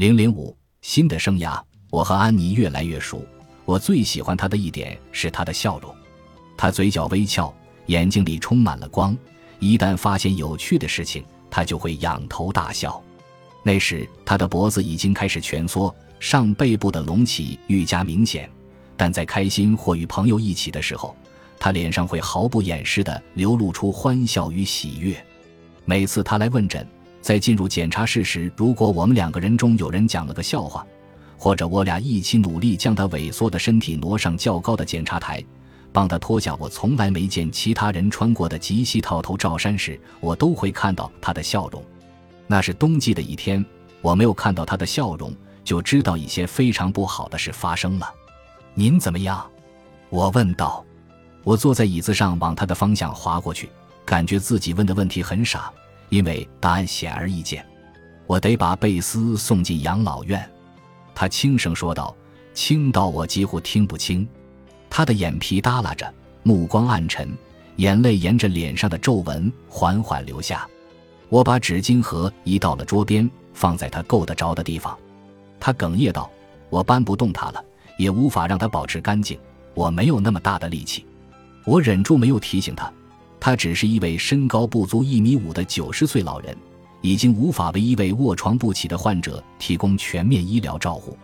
零零五新的生涯，我和安妮越来越熟。我最喜欢她的一点是她的笑容，她嘴角微翘，眼睛里充满了光。一旦发现有趣的事情，她就会仰头大笑。那时她的脖子已经开始蜷缩，上背部的隆起愈加明显。但在开心或与朋友一起的时候，她脸上会毫不掩饰地流露出欢笑与喜悦。每次她来问诊。在进入检查室时，如果我们两个人中有人讲了个笑话，或者我俩一起努力将他萎缩的身体挪上较高的检查台，帮他脱下我从来没见其他人穿过的极细套头罩衫时，我都会看到他的笑容。那是冬季的一天，我没有看到他的笑容，就知道一些非常不好的事发生了。您怎么样？我问道。我坐在椅子上，往他的方向滑过去，感觉自己问的问题很傻。因为答案显而易见，我得把贝斯送进养老院。”他轻声说道，轻到我几乎听不清。他的眼皮耷拉着，目光暗沉，眼泪沿着脸上的皱纹缓缓流下。我把纸巾盒移到了桌边，放在他够得着的地方。他哽咽道：“我搬不动他了，也无法让他保持干净。我没有那么大的力气。”我忍住没有提醒他。他只是一位身高不足一米五的九十岁老人，已经无法为一位卧床不起的患者提供全面医疗照护。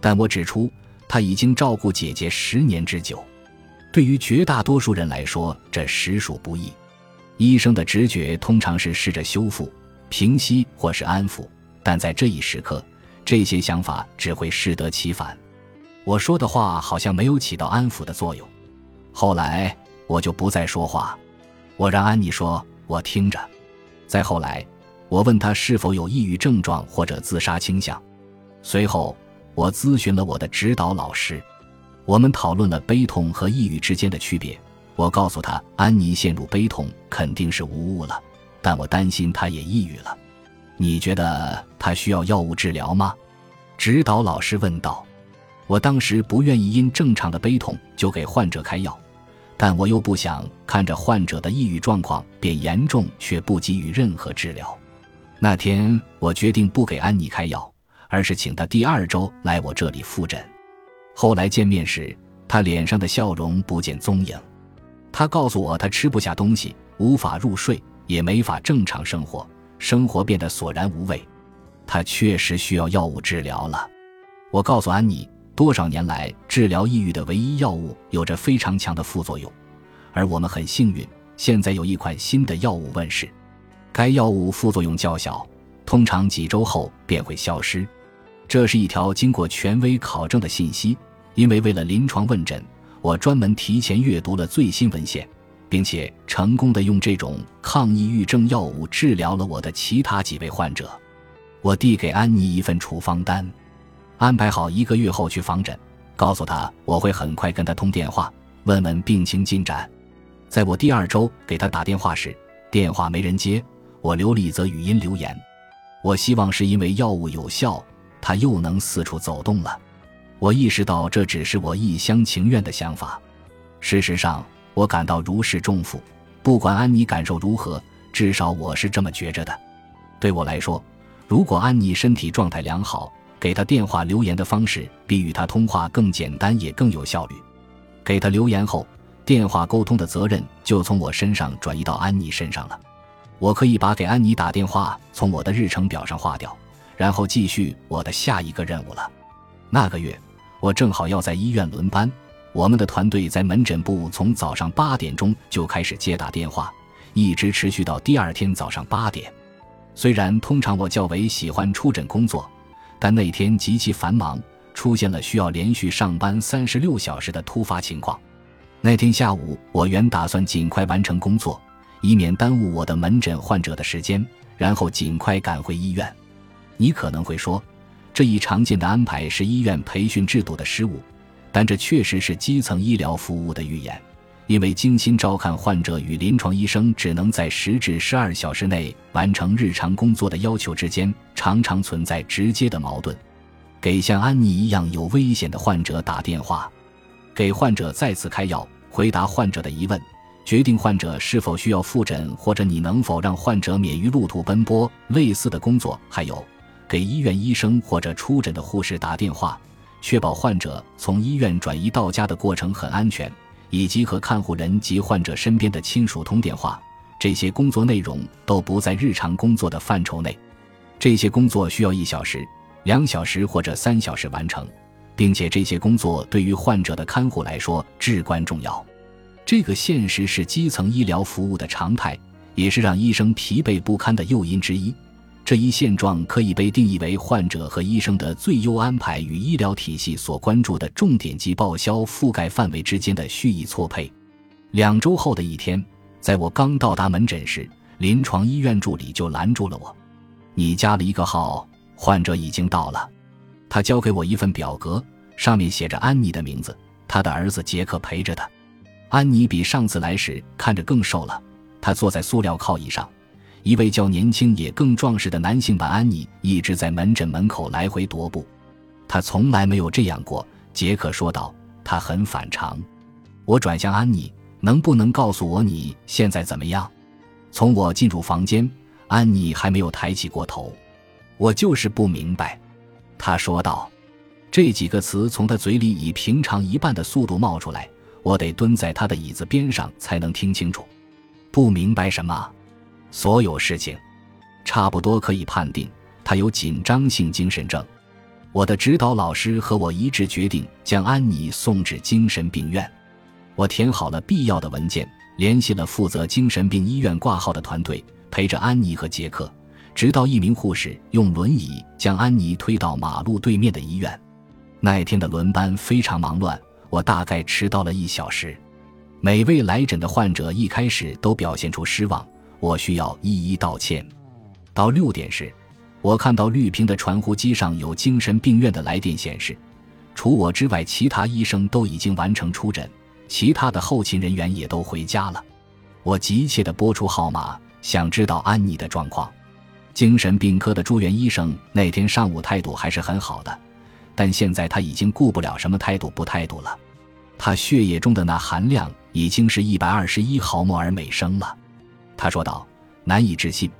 但我指出，他已经照顾姐姐十年之久。对于绝大多数人来说，这实属不易。医生的直觉通常是试着修复、平息或是安抚，但在这一时刻，这些想法只会适得其反。我说的话好像没有起到安抚的作用。后来，我就不再说话。我让安妮说：“我听着。”再后来，我问她是否有抑郁症状或者自杀倾向。随后，我咨询了我的指导老师，我们讨论了悲痛和抑郁之间的区别。我告诉她，安妮陷入悲痛肯定是无误了，但我担心她也抑郁了。你觉得她需要药物治疗吗？指导老师问道。我当时不愿意因正常的悲痛就给患者开药。但我又不想看着患者的抑郁状况变严重，却不给予任何治疗。那天，我决定不给安妮开药，而是请她第二周来我这里复诊。后来见面时，她脸上的笑容不见踪影。她告诉我，她吃不下东西，无法入睡，也没法正常生活，生活变得索然无味。她确实需要药物治疗了。我告诉安妮。多少年来，治疗抑郁的唯一药物有着非常强的副作用，而我们很幸运，现在有一款新的药物问世。该药物副作用较小，通常几周后便会消失。这是一条经过权威考证的信息，因为为了临床问诊，我专门提前阅读了最新文献，并且成功的用这种抗抑郁症药物治疗了我的其他几位患者。我递给安妮一份处方单。安排好一个月后去访诊，告诉他我会很快跟他通电话，问问病情进展。在我第二周给他打电话时，电话没人接，我留了一则语音留言。我希望是因为药物有效，他又能四处走动了。我意识到这只是我一厢情愿的想法。事实上，我感到如释重负。不管安妮感受如何，至少我是这么觉着的。对我来说，如果安妮身体状态良好，给他电话留言的方式比与他通话更简单，也更有效率。给他留言后，电话沟通的责任就从我身上转移到安妮身上了。我可以把给安妮打电话从我的日程表上划掉，然后继续我的下一个任务了。那个月，我正好要在医院轮班，我们的团队在门诊部从早上八点钟就开始接打电话，一直持续到第二天早上八点。虽然通常我较为喜欢出诊工作。但那天极其繁忙，出现了需要连续上班三十六小时的突发情况。那天下午，我原打算尽快完成工作，以免耽误我的门诊患者的时间，然后尽快赶回医院。你可能会说，这一常见的安排是医院培训制度的失误，但这确实是基层医疗服务的预言。因为精心照看患者与临床医生只能在十至十二小时内完成日常工作的要求之间，常常存在直接的矛盾。给像安妮一样有危险的患者打电话，给患者再次开药，回答患者的疑问，决定患者是否需要复诊，或者你能否让患者免于路途奔波，类似的工作，还有给医院医生或者出诊的护士打电话，确保患者从医院转移到家的过程很安全，以及和看护人及患者身边的亲属通电话。这些工作内容都不在日常工作的范畴内。这些工作需要一小时、两小时或者三小时完成，并且这些工作对于患者的看护来说至关重要。这个现实是基层医疗服务的常态，也是让医生疲惫不堪的诱因之一。这一现状可以被定义为患者和医生的最优安排与医疗体系所关注的重点及报销覆盖范围之间的蓄意错配。两周后的一天，在我刚到达门诊时，临床医院助理就拦住了我：“你加了一个号，患者已经到了。”他交给我一份表格，上面写着安妮的名字，他的儿子杰克陪着他。安妮比上次来时看着更瘦了，她坐在塑料靠椅上。一位较年轻也更壮实的男性版安妮一直在门诊门口来回踱步，他从来没有这样过。杰克说道：“他很反常。”我转向安妮：“能不能告诉我你现在怎么样？”从我进入房间，安妮还没有抬起过头。我就是不明白，他说道。这几个词从他嘴里以平常一半的速度冒出来，我得蹲在他的椅子边上才能听清楚。不明白什么？所有事情，差不多可以判定他有紧张性精神症。我的指导老师和我一致决定将安妮送至精神病院。我填好了必要的文件，联系了负责精神病医院挂号的团队，陪着安妮和杰克，直到一名护士用轮椅将安妮推到马路对面的医院。那天的轮班非常忙乱，我大概迟到了一小时。每位来诊的患者一开始都表现出失望。我需要一一道歉。到六点时，我看到绿屏的传呼机上有精神病院的来电显示，除我之外，其他医生都已经完成出诊，其他的后勤人员也都回家了。我急切地拨出号码，想知道安妮的状况。精神病科的住院医生那天上午态度还是很好的，但现在他已经顾不了什么态度不态度了。他血液中的那含量已经是一百二十一毫摩尔每升了。他说道：“难以置信，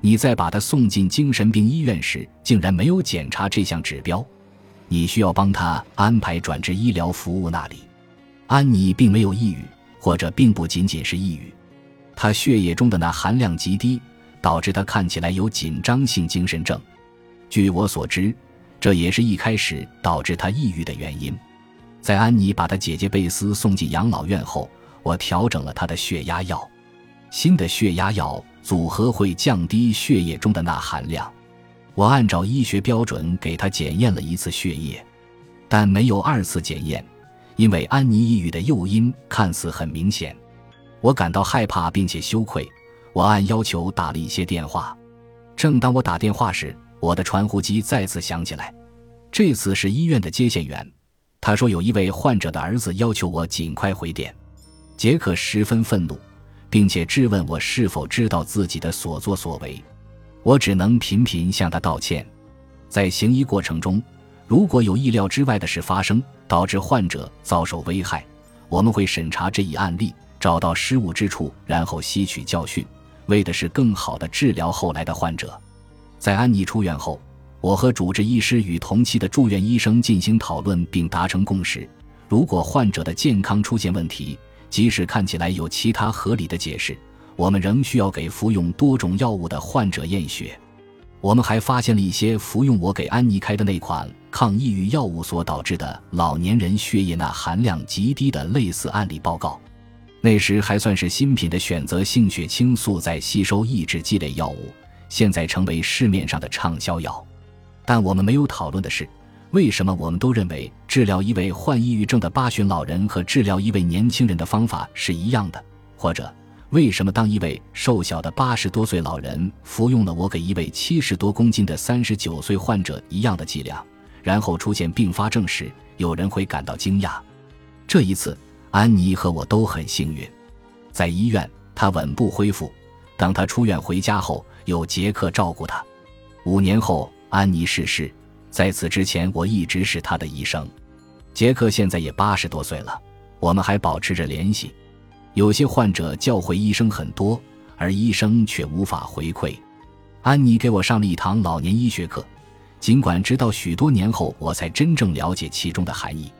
你在把他送进精神病医院时，竟然没有检查这项指标。你需要帮他安排转至医疗服务那里。”安妮并没有抑郁，或者并不仅仅是抑郁，她血液中的那含量极低，导致她看起来有紧张性精神症。据我所知，这也是一开始导致她抑郁的原因。在安妮把她姐姐贝斯送进养老院后，我调整了她的血压药。新的血压药组合会降低血液中的钠含量。我按照医学标准给他检验了一次血液，但没有二次检验，因为安妮抑郁的诱因看似很明显。我感到害怕并且羞愧。我按要求打了一些电话。正当我打电话时，我的传呼机再次响起来。这次是医院的接线员，他说有一位患者的儿子要求我尽快回电。杰克十分愤怒。并且质问我是否知道自己的所作所为，我只能频频向他道歉。在行医过程中，如果有意料之外的事发生，导致患者遭受危害，我们会审查这一案例，找到失误之处，然后吸取教训，为的是更好的治疗后来的患者。在安妮出院后，我和主治医师与同期的住院医生进行讨论，并达成共识：如果患者的健康出现问题，即使看起来有其他合理的解释，我们仍需要给服用多种药物的患者验血。我们还发现了一些服用我给安妮开的那款抗抑郁药物所导致的老年人血液钠含量极低的类似案例报告。那时还算是新品的选择性血清素在吸收抑制剂类药物，现在成为市面上的畅销药。但我们没有讨论的是。为什么我们都认为治疗一位患抑郁症的八旬老人和治疗一位年轻人的方法是一样的？或者，为什么当一位瘦小的八十多岁老人服用了我给一位七十多公斤的三十九岁患者一样的剂量，然后出现并发症时，有人会感到惊讶？这一次，安妮和我都很幸运，在医院她稳步恢复。当她出院回家后，有杰克照顾她。五年后，安妮逝世。在此之前，我一直是他的医生。杰克现在也八十多岁了，我们还保持着联系。有些患者教会医生很多，而医生却无法回馈。安妮给我上了一堂老年医学课，尽管直到许多年后我才真正了解其中的含义。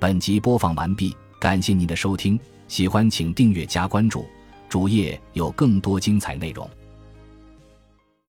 本集播放完毕，感谢您的收听，喜欢请订阅加关注，主页有更多精彩内容。